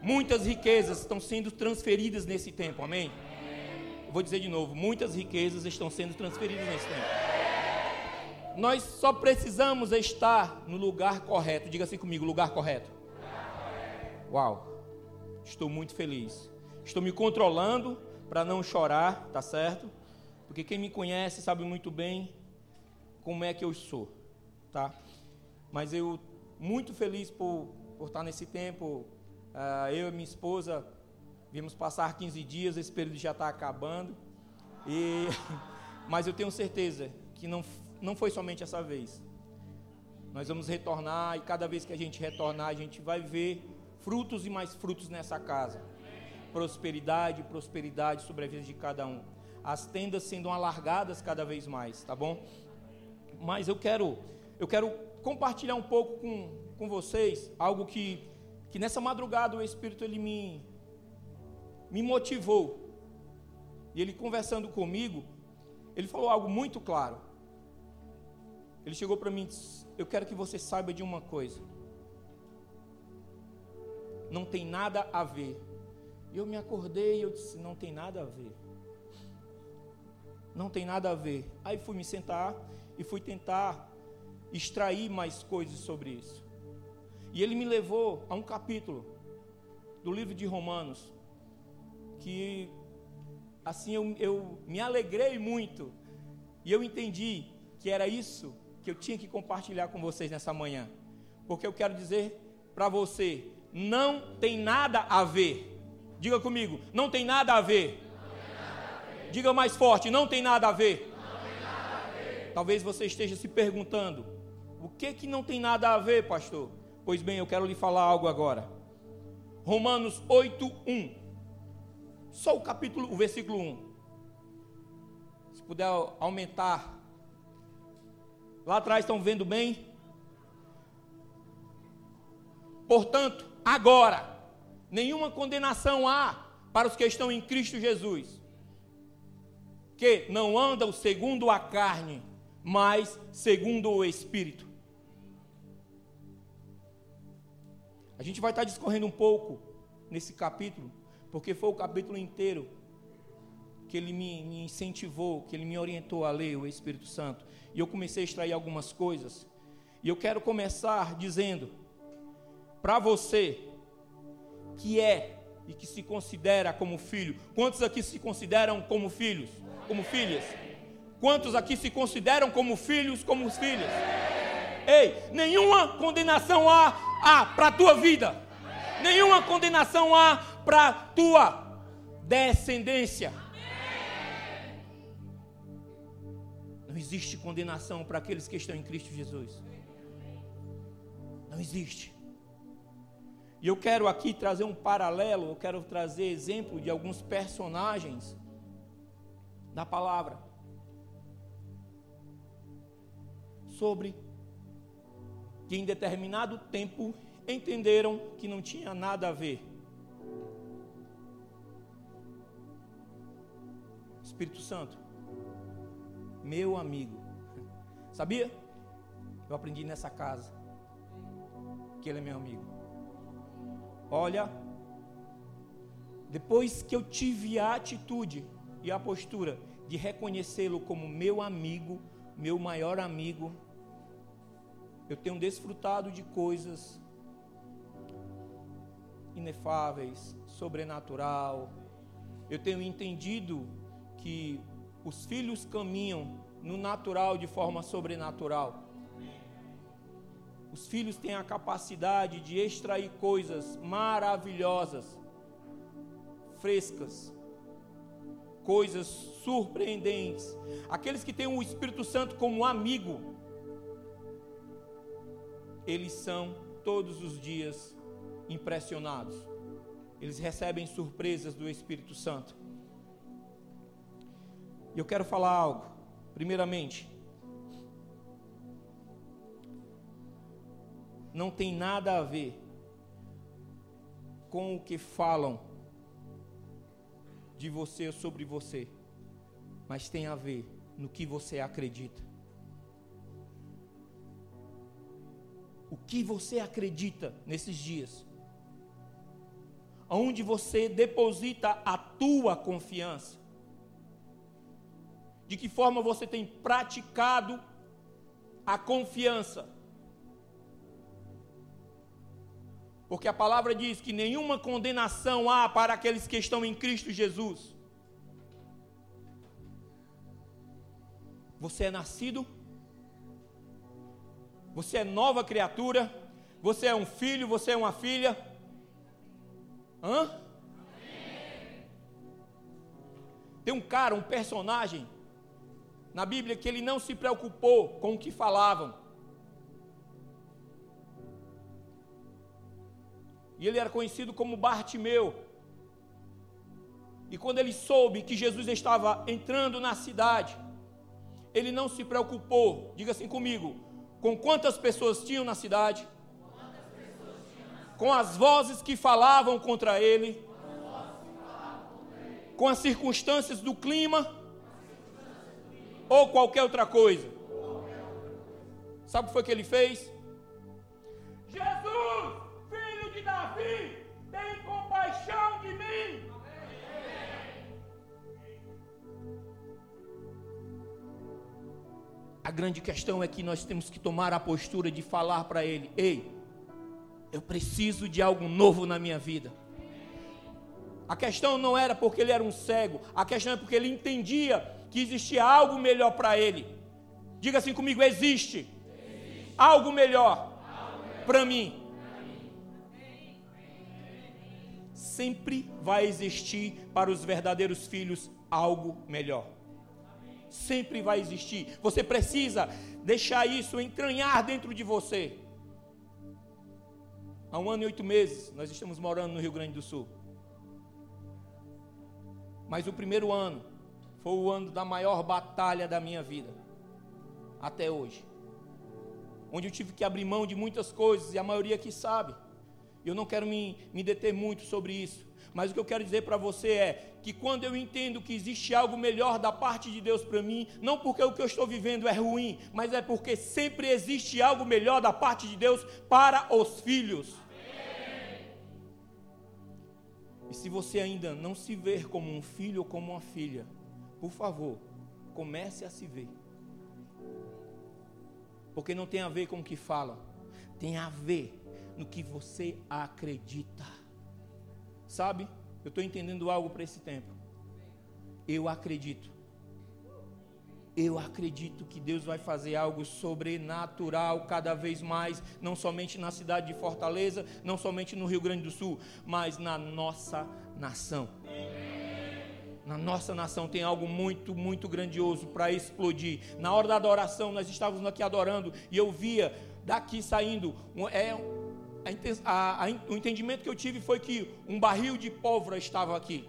Muitas riquezas estão sendo transferidas nesse tempo, amém? Vou dizer de novo: muitas riquezas estão sendo transferidas nesse tempo. Nós só precisamos estar no lugar correto. Diga assim comigo: lugar correto. Uau, estou muito feliz. Estou me controlando para não chorar, tá certo? Porque quem me conhece sabe muito bem como é que eu sou, tá? Mas eu muito feliz por, por estar nesse tempo. Uh, eu e minha esposa vimos passar 15 dias, esse período já está acabando. E, mas eu tenho certeza que não, não foi somente essa vez. Nós vamos retornar e cada vez que a gente retornar, a gente vai ver frutos e mais frutos nessa casa. Prosperidade, prosperidade sobre a vida de cada um. As tendas sendo alargadas cada vez mais, tá bom? Mas eu quero, eu quero compartilhar um pouco com, com vocês algo que, que nessa madrugada o Espírito ele me, me motivou. E ele conversando comigo, ele falou algo muito claro. Ele chegou para mim e disse: Eu quero que você saiba de uma coisa. Não tem nada a ver. E eu me acordei e eu disse: Não tem nada a ver. Não tem nada a ver. Aí fui me sentar e fui tentar extrair mais coisas sobre isso. E ele me levou a um capítulo do livro de Romanos, que assim eu, eu me alegrei muito, e eu entendi que era isso que eu tinha que compartilhar com vocês nessa manhã, porque eu quero dizer para você: não tem nada a ver. Diga comigo, não tem nada a ver. Diga mais forte, não tem nada a ver. Nada a ver. Talvez você esteja se perguntando, o que que não tem nada a ver, pastor? Pois bem, eu quero lhe falar algo agora. Romanos 8, 1. Só o capítulo, o versículo 1. Se puder aumentar. Lá atrás estão vendo bem? Portanto, agora, nenhuma condenação há para os que estão em Cristo Jesus, que não andam segundo a carne, mas segundo o Espírito. A gente vai estar discorrendo um pouco nesse capítulo, porque foi o capítulo inteiro que ele me, me, incentivou, que ele me orientou a ler o Espírito Santo. E eu comecei a extrair algumas coisas. E eu quero começar dizendo para você que é e que se considera como filho. Quantos aqui se consideram como filhos? Como filhas? Quantos aqui se consideram como filhos, como filhas? Ei, nenhuma condenação há, há para a tua vida. Nenhuma condenação há para a tua descendência. Não existe condenação para aqueles que estão em Cristo Jesus. Não existe. E eu quero aqui trazer um paralelo, eu quero trazer exemplo de alguns personagens da palavra sobre que em determinado tempo entenderam que não tinha nada a ver. Espírito Santo, meu amigo, sabia? Eu aprendi nessa casa que ele é meu amigo. Olha, depois que eu tive a atitude e a postura de reconhecê-lo como meu amigo, meu maior amigo, eu tenho desfrutado de coisas inefáveis, sobrenatural. Eu tenho entendido que os filhos caminham no natural de forma sobrenatural. Os filhos têm a capacidade de extrair coisas maravilhosas, frescas, coisas surpreendentes. Aqueles que têm o Espírito Santo como amigo, eles são todos os dias impressionados. Eles recebem surpresas do Espírito Santo. E eu quero falar algo. Primeiramente, não tem nada a ver com o que falam de você ou sobre você, mas tem a ver no que você acredita. O que você acredita nesses dias? onde você deposita a tua confiança. De que forma você tem praticado a confiança. Porque a palavra diz que nenhuma condenação há para aqueles que estão em Cristo Jesus. Você é nascido, você é nova criatura, você é um filho, você é uma filha. Hã? Tem um cara, um personagem na Bíblia que ele não se preocupou com o que falavam. E ele era conhecido como Bartimeu. E quando ele soube que Jesus estava entrando na cidade, ele não se preocupou, diga assim comigo, com quantas pessoas tinham na cidade, com as vozes que falavam contra ele, com as circunstâncias do clima ou qualquer outra coisa. Sabe o que foi que ele fez? Jesus, A grande questão é que nós temos que tomar a postura de falar para ele: Ei, eu preciso de algo novo na minha vida. A questão não era porque ele era um cego, a questão é porque ele entendia que existia algo melhor para ele. Diga assim comigo: existe, existe. algo melhor, melhor. para mim. Sempre vai existir para os verdadeiros filhos algo melhor sempre vai existir. Você precisa deixar isso entranhar dentro de você. Há um ano e oito meses, nós estamos morando no Rio Grande do Sul. Mas o primeiro ano foi o ano da maior batalha da minha vida, até hoje. Onde eu tive que abrir mão de muitas coisas, e a maioria aqui sabe. Eu não quero me, me deter muito sobre isso. Mas o que eu quero dizer para você é que quando eu entendo que existe algo melhor da parte de Deus para mim, não porque o que eu estou vivendo é ruim, mas é porque sempre existe algo melhor da parte de Deus para os filhos. E se você ainda não se ver como um filho ou como uma filha, por favor, comece a se ver. Porque não tem a ver com o que fala, tem a ver no que você acredita. Sabe? Eu estou entendendo algo para esse tempo. Eu acredito. Eu acredito que Deus vai fazer algo sobrenatural cada vez mais, não somente na cidade de Fortaleza, não somente no Rio Grande do Sul, mas na nossa nação. Na nossa nação tem algo muito, muito grandioso para explodir. Na hora da adoração, nós estávamos aqui adorando e eu via daqui saindo é, a, a, o entendimento que eu tive foi que um barril de pólvora estava aqui.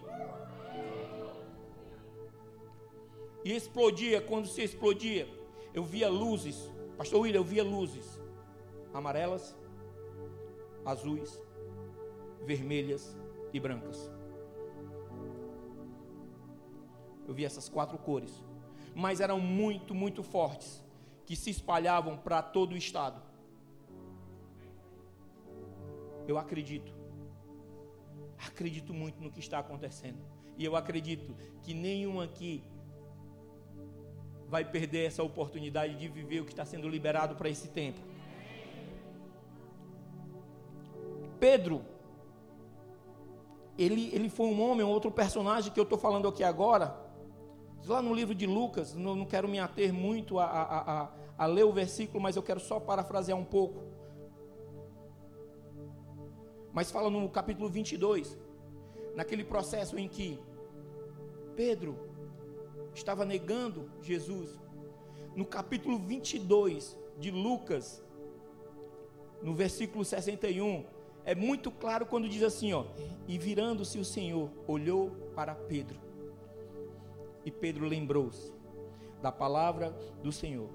E explodia, quando se explodia, eu via luzes. Pastor William, eu via luzes amarelas, azuis, vermelhas e brancas. Eu via essas quatro cores, mas eram muito, muito fortes, que se espalhavam para todo o estado eu acredito. Acredito muito no que está acontecendo. E eu acredito que nenhum aqui vai perder essa oportunidade de viver o que está sendo liberado para esse tempo. Pedro, ele, ele foi um homem, outro personagem que eu estou falando aqui agora. Lá no livro de Lucas, não, não quero me ater muito a, a, a, a ler o versículo, mas eu quero só parafrasear um pouco. Mas fala no capítulo 22, naquele processo em que Pedro estava negando Jesus. No capítulo 22 de Lucas, no versículo 61, é muito claro quando diz assim, ó: "E virando-se o Senhor, olhou para Pedro. E Pedro lembrou-se da palavra do Senhor,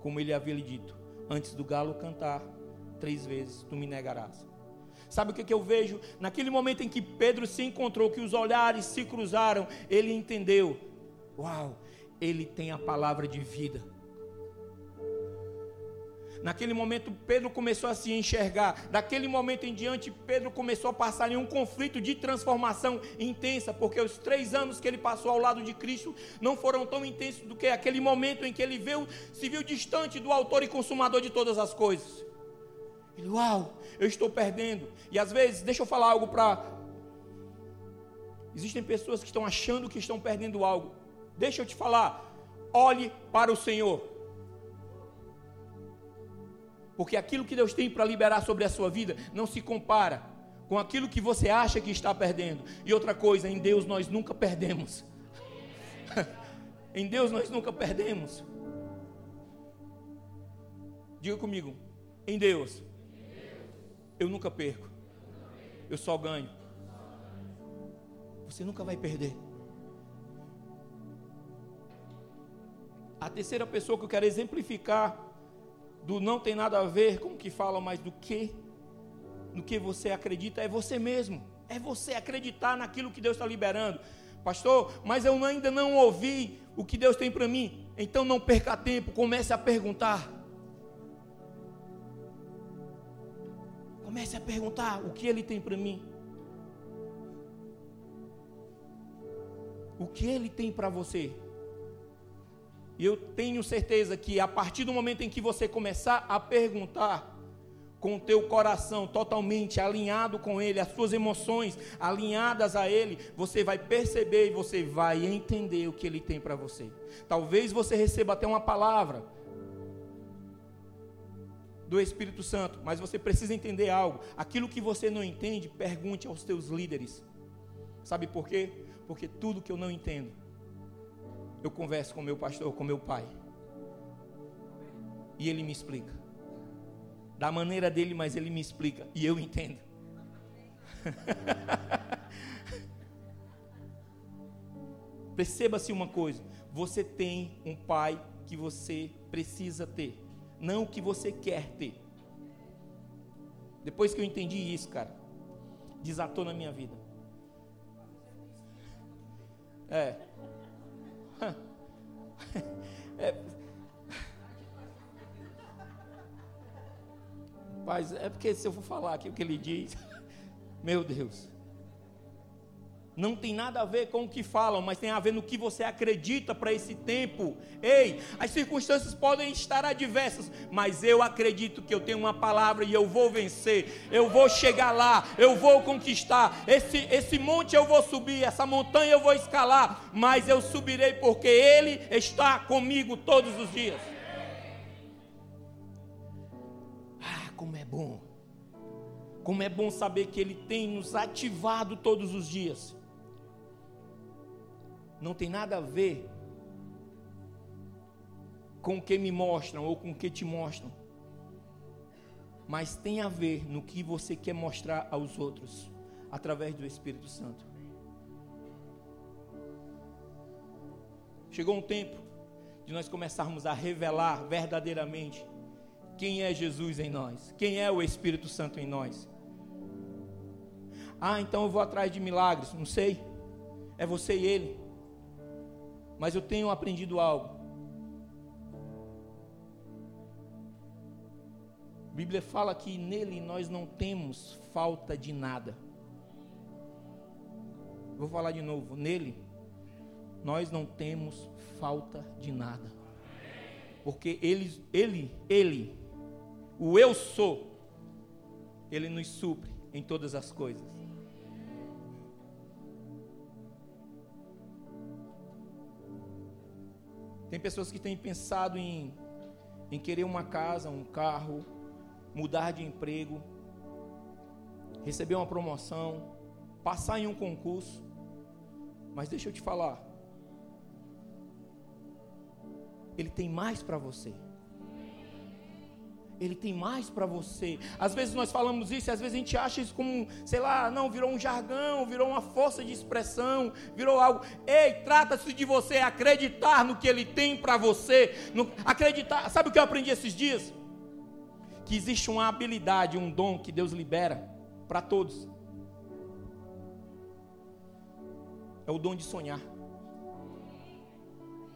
como ele havia lhe dito: Antes do galo cantar, três vezes tu me negarás. Sabe o que, que eu vejo? Naquele momento em que Pedro se encontrou, que os olhares se cruzaram, ele entendeu: Uau, ele tem a palavra de vida. Naquele momento, Pedro começou a se enxergar. Daquele momento em diante, Pedro começou a passar em um conflito de transformação intensa, porque os três anos que ele passou ao lado de Cristo não foram tão intensos do que aquele momento em que ele viu, se viu distante do autor e consumador de todas as coisas. Ele, uau, eu estou perdendo. E às vezes, deixa eu falar algo para. Existem pessoas que estão achando que estão perdendo algo. Deixa eu te falar. Olhe para o Senhor. Porque aquilo que Deus tem para liberar sobre a sua vida não se compara com aquilo que você acha que está perdendo. E outra coisa, em Deus nós nunca perdemos. em Deus nós nunca perdemos. Diga comigo, em Deus, eu nunca perco, eu só ganho. Você nunca vai perder. A terceira pessoa que eu quero exemplificar do não tem nada a ver com o que falam, mas do que, no que você acredita, é você mesmo. É você acreditar naquilo que Deus está liberando. Pastor, mas eu ainda não ouvi o que Deus tem para mim. Então não perca tempo, comece a perguntar. Comece a perguntar o que Ele tem para mim. O que Ele tem para você. E eu tenho certeza que a partir do momento em que você começar a perguntar com o teu coração totalmente alinhado com ele, as suas emoções alinhadas a ele, você vai perceber e você vai entender o que ele tem para você. Talvez você receba até uma palavra do Espírito Santo, mas você precisa entender algo. Aquilo que você não entende, pergunte aos teus líderes. Sabe por quê? Porque tudo que eu não entendo, eu converso com meu pastor, com meu pai. E ele me explica. Da maneira dele, mas ele me explica. E eu entendo. Perceba-se uma coisa: você tem um pai que você precisa ter, não o que você quer ter. Depois que eu entendi isso, cara, desatou na minha vida. É. É... Mas é porque se eu for falar aqui o que ele diz, meu Deus. Não tem nada a ver com o que falam, mas tem a ver no que você acredita para esse tempo. Ei, as circunstâncias podem estar adversas, mas eu acredito que eu tenho uma palavra e eu vou vencer. Eu vou chegar lá, eu vou conquistar. Esse, esse monte eu vou subir, essa montanha eu vou escalar, mas eu subirei porque Ele está comigo todos os dias. Ah, como é bom. Como é bom saber que Ele tem nos ativado todos os dias não tem nada a ver com o que me mostram ou com o que te mostram, mas tem a ver no que você quer mostrar aos outros através do Espírito Santo. Chegou um tempo de nós começarmos a revelar verdadeiramente quem é Jesus em nós, quem é o Espírito Santo em nós. Ah, então eu vou atrás de milagres, não sei. É você e ele mas eu tenho aprendido algo. A Bíblia fala que nele nós não temos falta de nada. Vou falar de novo. Nele nós não temos falta de nada. Porque ele, ele, ele, o eu sou, ele nos supre em todas as coisas. Tem pessoas que têm pensado em, em querer uma casa, um carro, mudar de emprego, receber uma promoção, passar em um concurso. Mas deixa eu te falar. Ele tem mais para você. Ele tem mais para você. Às vezes nós falamos isso e às vezes a gente acha isso como, sei lá, não, virou um jargão, virou uma força de expressão, virou algo. Ei, trata-se de você acreditar no que ele tem para você. No, acreditar. Sabe o que eu aprendi esses dias? Que existe uma habilidade, um dom que Deus libera para todos. É o dom de sonhar.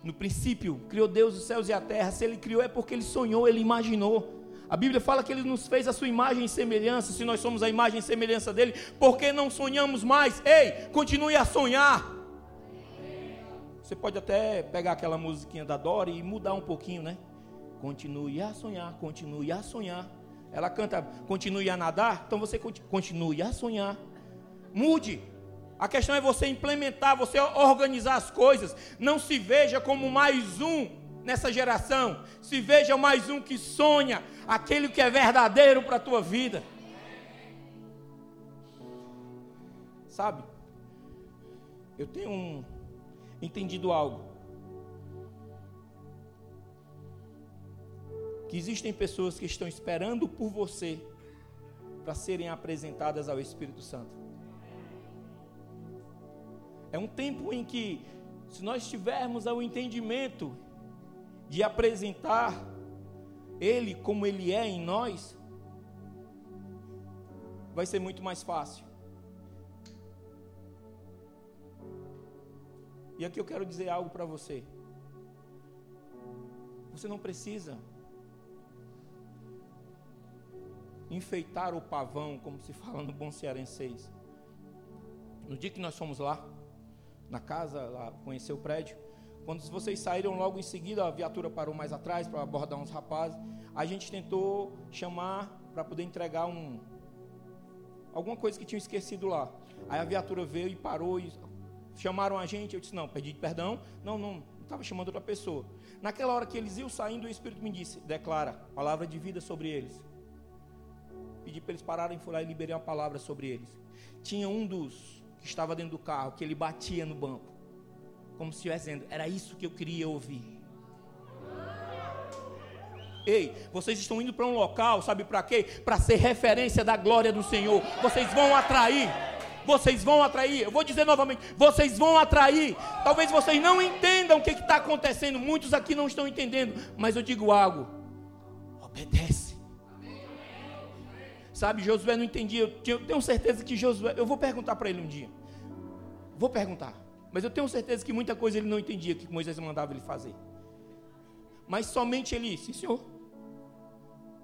No princípio, criou Deus os céus e a terra. Se ele criou é porque ele sonhou, ele imaginou. A Bíblia fala que Ele nos fez a sua imagem e semelhança. Se nós somos a imagem e semelhança dele, por que não sonhamos mais? Ei, continue a sonhar. Você pode até pegar aquela musiquinha da Dora e mudar um pouquinho, né? Continue a sonhar, continue a sonhar. Ela canta, continue a nadar, então você continue a sonhar. Mude. A questão é você implementar, você organizar as coisas. Não se veja como mais um nessa geração. Se veja mais um que sonha aquele que é verdadeiro para a tua vida. Sabe? Eu tenho um, entendido algo. Que existem pessoas que estão esperando por você para serem apresentadas ao Espírito Santo. É um tempo em que, se nós tivermos o entendimento de apresentar Ele como Ele é em nós, vai ser muito mais fácil. E aqui eu quero dizer algo para você. Você não precisa enfeitar o pavão, como se fala no bom cearenseis. No dia que nós fomos lá, na casa, lá conhecer o prédio, quando vocês saíram logo em seguida, a viatura parou mais atrás para abordar uns rapazes. A gente tentou chamar para poder entregar um alguma coisa que tinham esquecido lá. Aí a viatura veio e parou e chamaram a gente. Eu disse: "Não, pedi perdão. Não, não, estava chamando outra pessoa". Naquela hora que eles iam saindo, o Espírito me disse: "Declara palavra de vida sobre eles". Pedi para eles pararem, fui lá e liberei uma palavra sobre eles. Tinha um dos que estava dentro do carro que ele batia no banco como se estivesse dizendo: Era isso que eu queria ouvir. Ei, vocês estão indo para um local, sabe para quê? Para ser referência da glória do Senhor. Vocês vão atrair. Vocês vão atrair. Eu vou dizer novamente: vocês vão atrair. Talvez vocês não entendam o que está acontecendo. Muitos aqui não estão entendendo. Mas eu digo algo: obedece. Sabe, Josué não entendia. Eu tenho certeza que Josué. Eu vou perguntar para ele um dia. Vou perguntar. Mas eu tenho certeza que muita coisa ele não entendia que Moisés mandava ele fazer. Mas somente ele, sim senhor.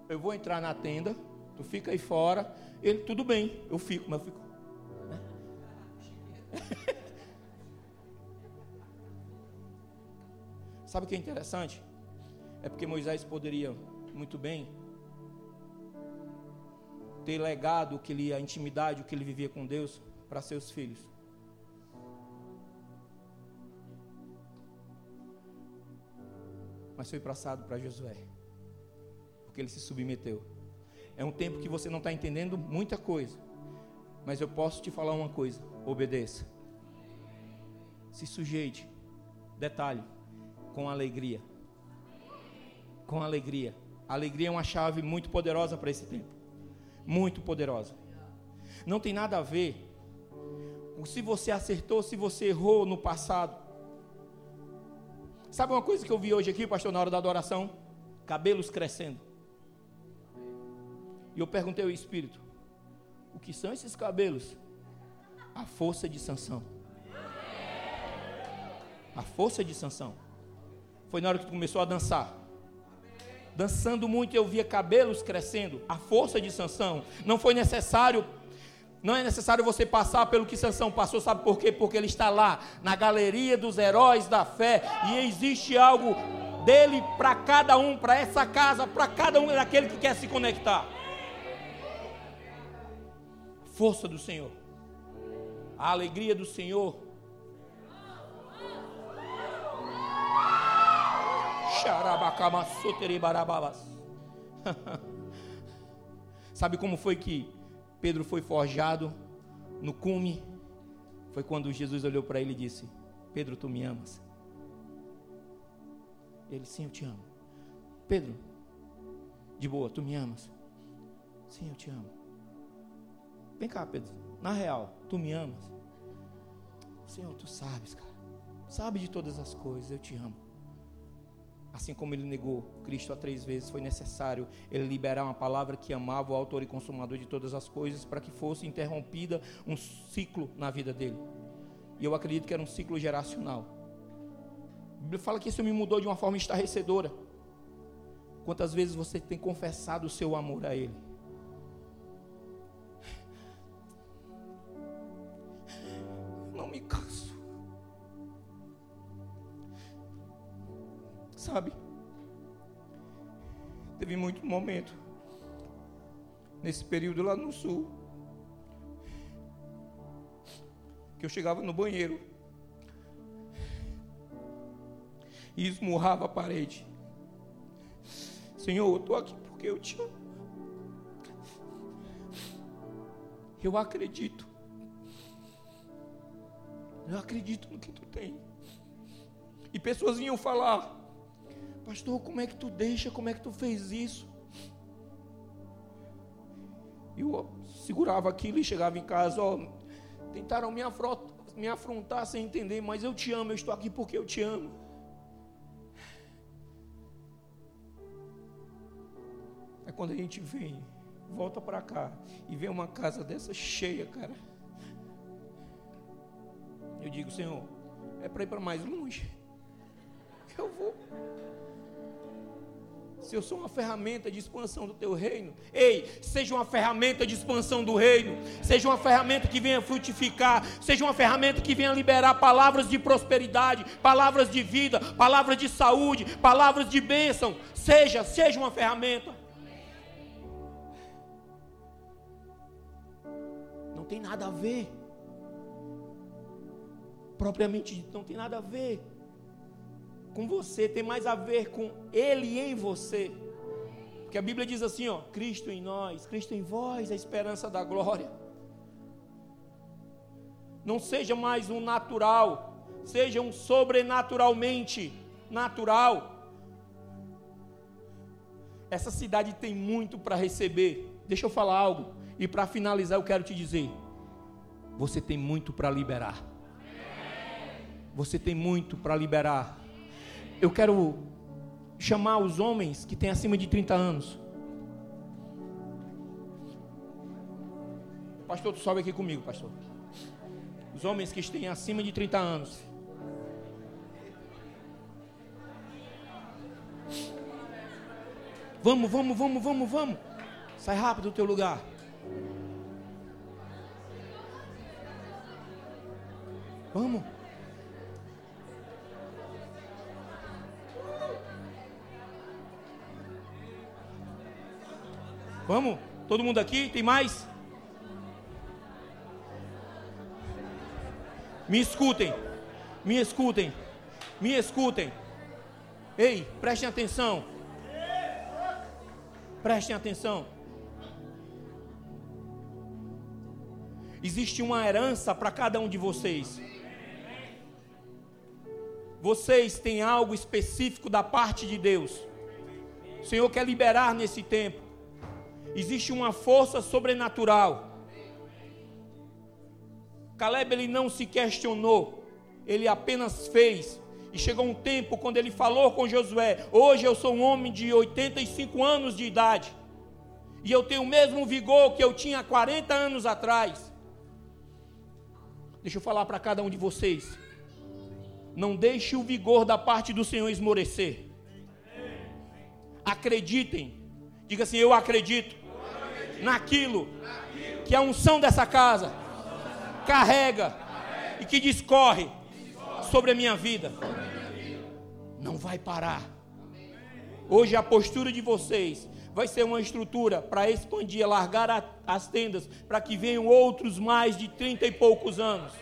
Eu vou entrar na tenda, tu fica aí fora. Ele, tudo bem, eu fico, mas eu fico. Sabe o que é interessante? É porque Moisés poderia muito bem ter legado que ele, a intimidade, o que ele vivia com Deus para seus filhos. Mas foi passado para Josué, porque ele se submeteu. É um tempo que você não está entendendo muita coisa, mas eu posso te falar uma coisa: obedeça, se sujeite. Detalhe, com alegria. Com alegria. Alegria é uma chave muito poderosa para esse tempo. Muito poderosa. Não tem nada a ver se você acertou, se você errou no passado. Sabe uma coisa que eu vi hoje aqui, pastor, na hora da adoração? Cabelos crescendo. E eu perguntei ao Espírito: o que são esses cabelos? A força de sanção. A força de sanção. Foi na hora que tu começou a dançar. Dançando muito, eu via cabelos crescendo. A força de sanção. Não foi necessário não é necessário você passar pelo que Sansão passou, sabe por quê? Porque ele está lá, na galeria dos heróis da fé, e existe algo dele para cada um, para essa casa, para cada um daquele que quer se conectar. Força do Senhor, a alegria do Senhor. Sabe como foi que Pedro foi forjado no cume, foi quando Jesus olhou para ele e disse: Pedro, tu me amas? Ele, sim, eu te amo. Pedro, de boa, tu me amas? Sim, eu te amo. Vem cá, Pedro, na real, tu me amas? Senhor, tu sabes, cara. Sabe de todas as coisas, eu te amo. Assim como ele negou Cristo a três vezes, foi necessário ele liberar uma palavra que amava o autor e consumador de todas as coisas, para que fosse interrompida um ciclo na vida dele. E eu acredito que era um ciclo geracional. A Bíblia fala que isso me mudou de uma forma estarrecedora. Quantas vezes você tem confessado o seu amor a Ele? Sabe? Teve muito momento nesse período lá no sul que eu chegava no banheiro e esmurrava a parede. Senhor, eu estou aqui porque eu te amo. Eu acredito. Eu acredito no que tu tem. E pessoas vinham falar, pastor, como é que tu deixa? Como é que tu fez isso? Eu segurava aquilo e chegava em casa, ó, tentaram me afrontar, me afrontar sem entender, mas eu te amo, eu estou aqui porque eu te amo. É quando a gente vem, volta para cá e vê uma casa dessa cheia, cara. Eu digo, Senhor, é para ir para mais longe. Eu vou. Se eu sou uma ferramenta de expansão do teu reino, ei, seja uma ferramenta de expansão do reino, seja uma ferramenta que venha frutificar, seja uma ferramenta que venha liberar palavras de prosperidade, palavras de vida, palavras de saúde, palavras de bênção. Seja, seja uma ferramenta. tem nada a ver. Propriamente não tem nada a ver com você, tem mais a ver com Ele em você. Porque a Bíblia diz assim: ó, Cristo em nós, Cristo em vós, a esperança da glória. Não seja mais um natural, seja um sobrenaturalmente natural. Essa cidade tem muito para receber. Deixa eu falar algo. E para finalizar, eu quero te dizer: você tem muito para liberar. Você tem muito para liberar. Eu quero chamar os homens que têm acima de 30 anos. Pastor, tu sobe aqui comigo, pastor. Os homens que têm acima de 30 anos. Vamos, vamos, vamos, vamos, vamos. Sai rápido do teu lugar. Vamos. Vamos? Todo mundo aqui? Tem mais? Me escutem. Me escutem. Me escutem. Ei, prestem atenção. Prestem atenção. Existe uma herança para cada um de vocês. Vocês têm algo específico da parte de Deus. O Senhor quer liberar nesse tempo. Existe uma força sobrenatural. Caleb ele não se questionou, ele apenas fez. E chegou um tempo quando ele falou com Josué: Hoje eu sou um homem de 85 anos de idade, e eu tenho o mesmo vigor que eu tinha 40 anos atrás. Deixa eu falar para cada um de vocês. Não deixe o vigor da parte do Senhor esmorecer. Acreditem. Diga assim: Eu acredito, naquilo, que a unção dessa casa carrega, e que discorre, sobre a minha vida. Não vai parar. Hoje a postura de vocês vai ser uma estrutura para expandir, largar as tendas, para que venham outros mais de trinta e poucos anos.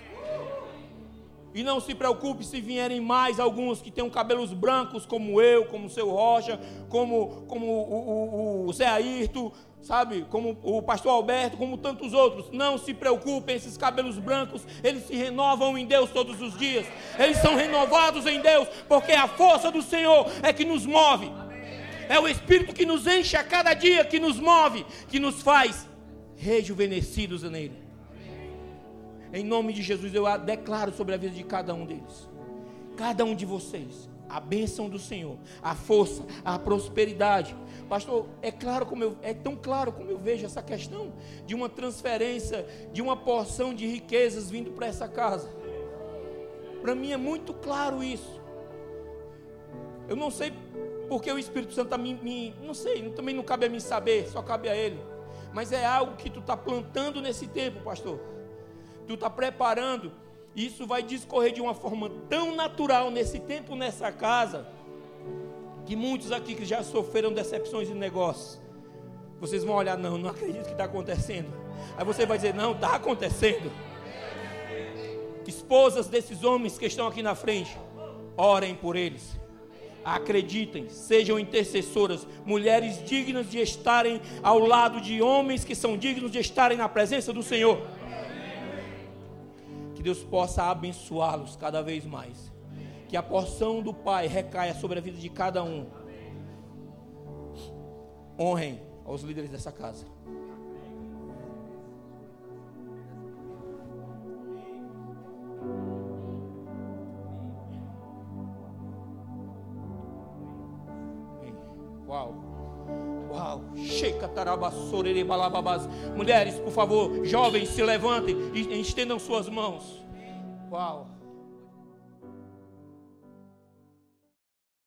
E não se preocupe se vierem mais alguns que tenham cabelos brancos, como eu, como o seu Rocha, como, como o, o, o Zé Ayrton, sabe? Como o pastor Alberto, como tantos outros. Não se preocupem, esses cabelos brancos, eles se renovam em Deus todos os dias. Eles são renovados em Deus, porque a força do Senhor é que nos move. É o Espírito que nos enche a cada dia, que nos move, que nos faz rejuvenescidos nele. Em nome de Jesus, eu declaro sobre a vida de cada um deles. Cada um de vocês. A bênção do Senhor, a força, a prosperidade. Pastor, é claro como eu, é tão claro como eu vejo essa questão de uma transferência, de uma porção de riquezas vindo para essa casa. Para mim é muito claro isso. Eu não sei Porque o Espírito Santo tá me, me, não sei, também não cabe a mim saber, só cabe a Ele. Mas é algo que tu está plantando nesse tempo, pastor. Tu está preparando. Isso vai discorrer de uma forma tão natural nesse tempo, nessa casa, que muitos aqui que já sofreram decepções de negócios, vocês vão olhar, não, não acredito que está acontecendo. Aí você vai dizer, não, está acontecendo. Esposas desses homens que estão aqui na frente, orem por eles. Acreditem, sejam intercessoras, mulheres dignas de estarem ao lado de homens que são dignos de estarem na presença do Senhor. Deus possa abençoá-los cada vez mais. Que a porção do Pai recaia sobre a vida de cada um. Honrem aos líderes dessa casa. Mulheres, por favor, jovens, se levantem e estendam suas mãos. Uau.